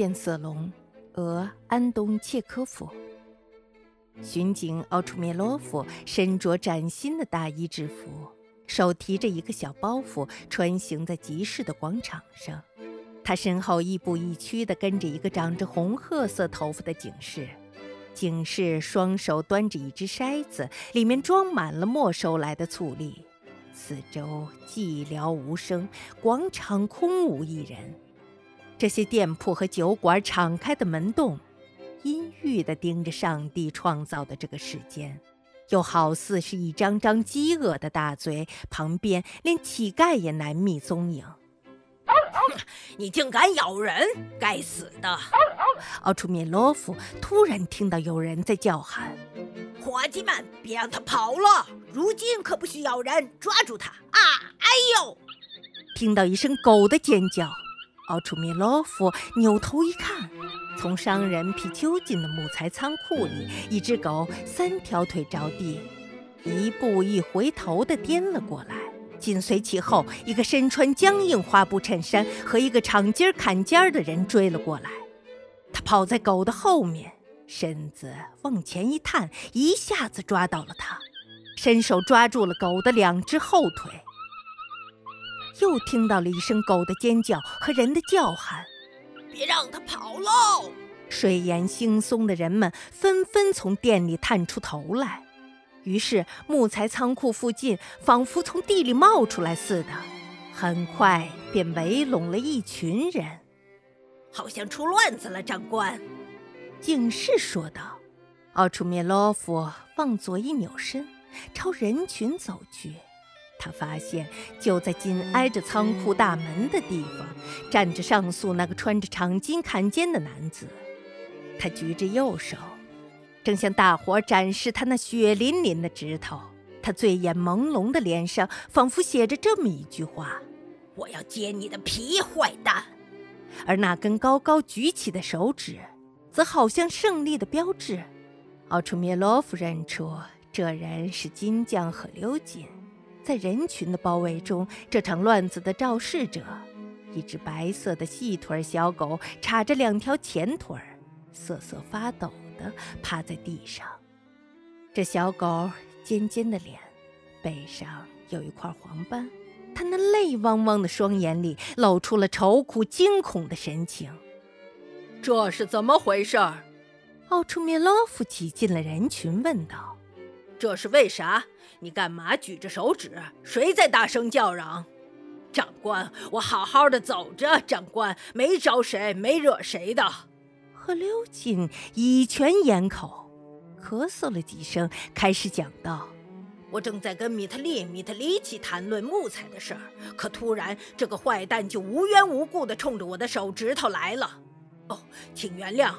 变色龙，俄安东切科夫。巡警奥楚灭洛夫身着崭新的大衣制服，手提着一个小包袱，穿行在集市的广场上。他身后亦步亦趋地跟着一个长着红褐色头发的警士。警士双手端着一只筛子，里面装满了没收来的醋栗。四周寂寥无声，广场空无一人。这些店铺和酒馆敞开的门洞，阴郁地盯着上帝创造的这个世间，又好似是一张张饥饿的大嘴，旁边连乞丐也难觅踪影。你竟敢咬人！该死的！奥楚米洛夫突然听到有人在叫喊：“伙计们，别让他跑了！如今可不许咬人，抓住他！啊，哎呦！”听到一声狗的尖叫，奥楚米洛夫扭头一看，从商人皮丘进的木材仓库里，一只狗三条腿着地，一步一回头地颠了过来。紧随其后，一个身穿僵硬花布衬衫和一个长襟坎肩的人追了过来。他跑在狗的后面，身子往前一探，一下子抓到了它，伸手抓住了狗的两只后腿。又听到了一声狗的尖叫和人的叫喊：“别让它跑喽！”睡眼惺忪的人们纷纷从店里探出头来。于是，木材仓库附近仿佛从地里冒出来似的，很快便围拢了一群人。好像出乱子了，长官。警士说道。奥楚灭洛夫往左一扭身，朝人群走去。他发现，就在紧挨着仓库大门的地方，站着上诉那个穿着长襟坎肩的男子。他举着右手。正向大伙展示他那血淋淋的指头，他醉眼朦胧的脸上仿佛写着这么一句话：“我要揭你的皮，坏蛋！”而那根高高举起的手指，则好像胜利的标志。奥楚灭洛夫认出这人是金匠和刘金，在人群的包围中，这场乱子的肇事者，一只白色的细腿小狗，叉着两条前腿，瑟瑟发抖。趴在地上，这小狗尖尖的脸，背上有一块黄斑，它那泪汪汪的双眼里露出了愁苦惊恐的神情。这是怎么回事？奥楚灭洛夫挤进了人群，问道：“这是为啥？你干嘛举着手指？谁在大声叫嚷？”长官，我好好的走着，长官没招谁，没惹谁的。和刘瑾以拳掩口，咳嗽了几声，开始讲道：“我正在跟米特利、米特里奇谈论木材的事儿，可突然这个坏蛋就无缘无故地冲着我的手指头来了。哦，请原谅，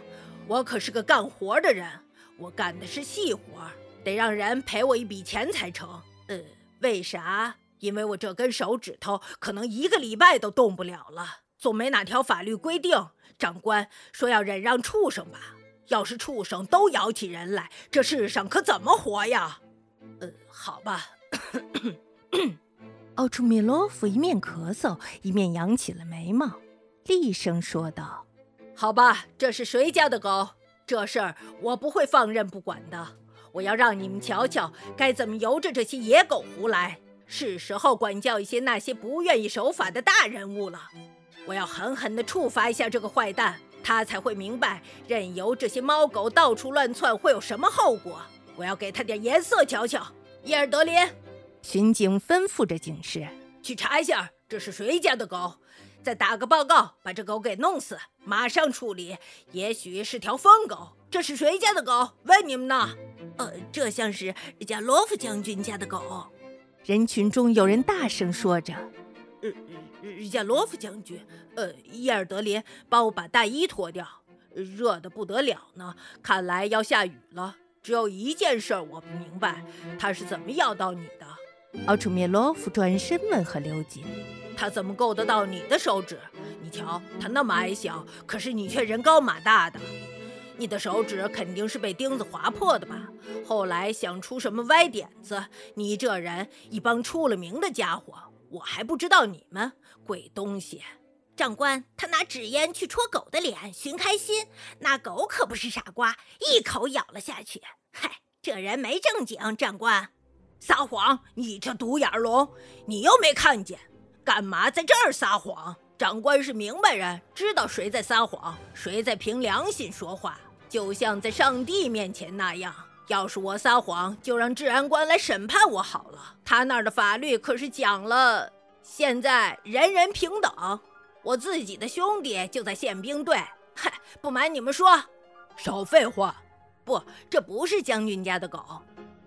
我可是个干活的人，我干的是细活，得让人赔我一笔钱才成。呃，为啥？因为我这根手指头可能一个礼拜都动不了了，总没哪条法律规定。”长官说：“要忍让畜生吧，要是畜生都咬起人来，这世上可怎么活呀？”呃，好吧。奥楚米洛夫一面咳嗽，一面扬起了眉毛，厉声说道：“好吧，这是谁家的狗？这事儿我不会放任不管的。我要让你们瞧瞧，该怎么由着这些野狗胡来。是时候管教一些那些不愿意守法的大人物了。”我要狠狠地处罚一下这个坏蛋，他才会明白任由这些猫狗到处乱窜会有什么后果。我要给他点颜色瞧瞧。叶尔德林，巡警吩咐着警士去查一下这是谁家的狗，再打个报告，把这狗给弄死，马上处理。也许是条疯狗。这是谁家的狗？问你们呢。呃，这像是加罗夫将军家的狗。人群中有人大声说着。呃亚罗夫将军，呃，叶尔德林，帮我把大衣脱掉，热得不得了呢。看来要下雨了。只有一件事我不明白，他是怎么要到你的？奥楚灭洛夫转身问何刘金：“他怎么够得到你的手指？你瞧，他那么矮小，可是你却人高马大的。你的手指肯定是被钉子划破的吧？后来想出什么歪点子？你这人，一帮出了名的家伙。”我还不知道你们鬼东西，长官，他拿纸烟去戳狗的脸寻开心，那狗可不是傻瓜，一口咬了下去。嗨，这人没正经。长官，撒谎！你这独眼龙，你又没看见，干嘛在这儿撒谎？长官是明白人，知道谁在撒谎，谁在凭良心说话，就像在上帝面前那样。要是我撒谎，就让治安官来审判我好了。他那儿的法律可是讲了，现在人人平等。我自己的兄弟就在宪兵队。嗨，不瞒你们说，少废话。不，这不是将军家的狗。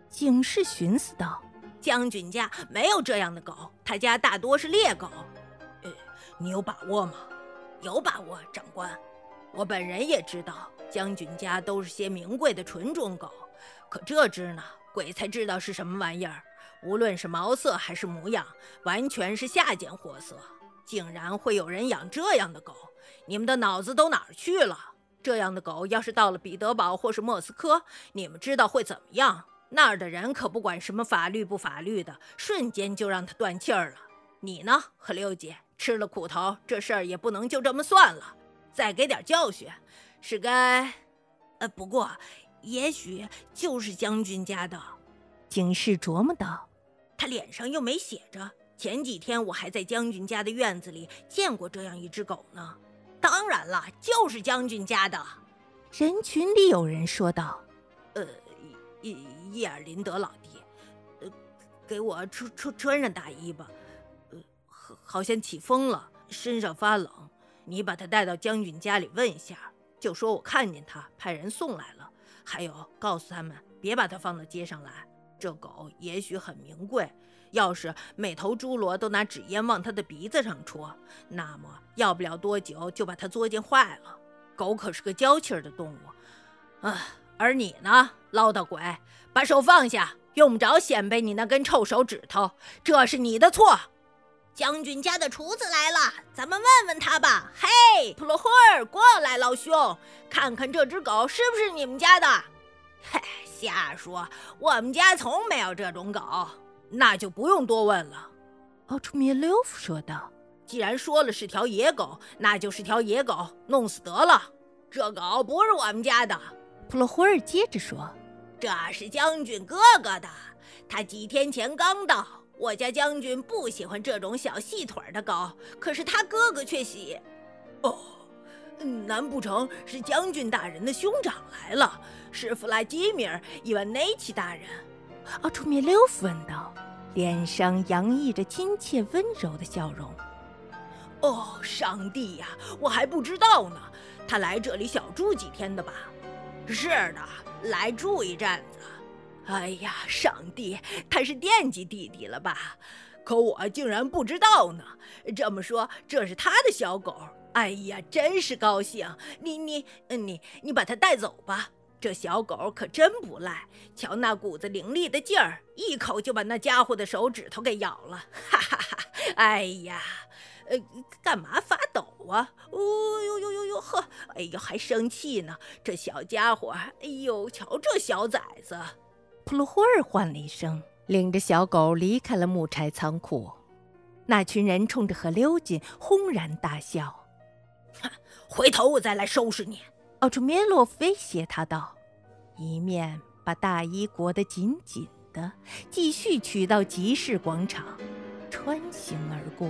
警士寻思道：“将军家没有这样的狗，他家大多是猎狗。呃，你有把握吗？有把握，长官。我本人也知道，将军家都是些名贵的纯种狗。”可这只呢，鬼才知道是什么玩意儿。无论是毛色还是模样，完全是下贱货色。竟然会有人养这样的狗，你们的脑子都哪儿去了？这样的狗要是到了彼得堡或是莫斯科，你们知道会怎么样？那儿的人可不管什么法律不法律的，瞬间就让他断气儿了。你呢，何六姐，吃了苦头，这事儿也不能就这么算了，再给点教训，是该……呃，不过。也许就是将军家的，警士琢磨道。他脸上又没写着。前几天我还在将军家的院子里见过这样一只狗呢。当然了，就是将军家的。人群里有人说道：“呃，叶叶尔林德老弟，呃，给我穿穿穿上大衣吧。呃，好像起风了，身上发冷。你把他带到将军家里问一下，就说我看见他，派人送来了。”还有，告诉他们别把它放到街上来。这狗也许很名贵，要是每头猪猡都拿纸烟往它的鼻子上戳，那么要不了多久就把它作践坏了。狗可是个娇气儿的动物，啊！而你呢，唠叨鬼，把手放下，用不着显摆你那根臭手指头，这是你的错。将军家的厨子来了，咱们问问他吧。嘿，普罗霍尔，过来，老兄，看看这只狗是不是你们家的？嘿，瞎说，我们家从没有这种狗，那就不用多问了。奥楚米廖夫说道：“既然说了是条野狗，那就是条野狗，弄死得了。这狗不是我们家的。”普罗霍尔接着说：“这是将军哥哥的，他几天前刚到。”我家将军不喜欢这种小细腿的狗，可是他哥哥却喜。哦，难不成是将军大人的兄长来了？是弗拉基米尔·伊万内奇大人？奥楚米廖夫问道，脸上洋溢着亲切温柔的笑容。哦，上帝呀，我还不知道呢。他来这里小住几天的吧？是的，来住一阵。哎呀，上帝，他是惦记弟弟了吧？可我竟然不知道呢。这么说，这是他的小狗。哎呀，真是高兴！你你你你把它带走吧。这小狗可真不赖，瞧那股子伶俐的劲儿，一口就把那家伙的手指头给咬了。哈哈哈！哎呀，呃，干嘛发抖啊？哦呦呦呦呦呵！哎呦，还生气呢，这小家伙！哎呦，瞧这小崽子！普鲁霍尔唤了一声，领着小狗离开了木柴仓库。那群人冲着何溜进轰然大笑：“哼，回头我再来收拾你！”奥楚梅洛夫威胁他道，一面把大衣裹得紧紧的，继续取到集市广场，穿行而过。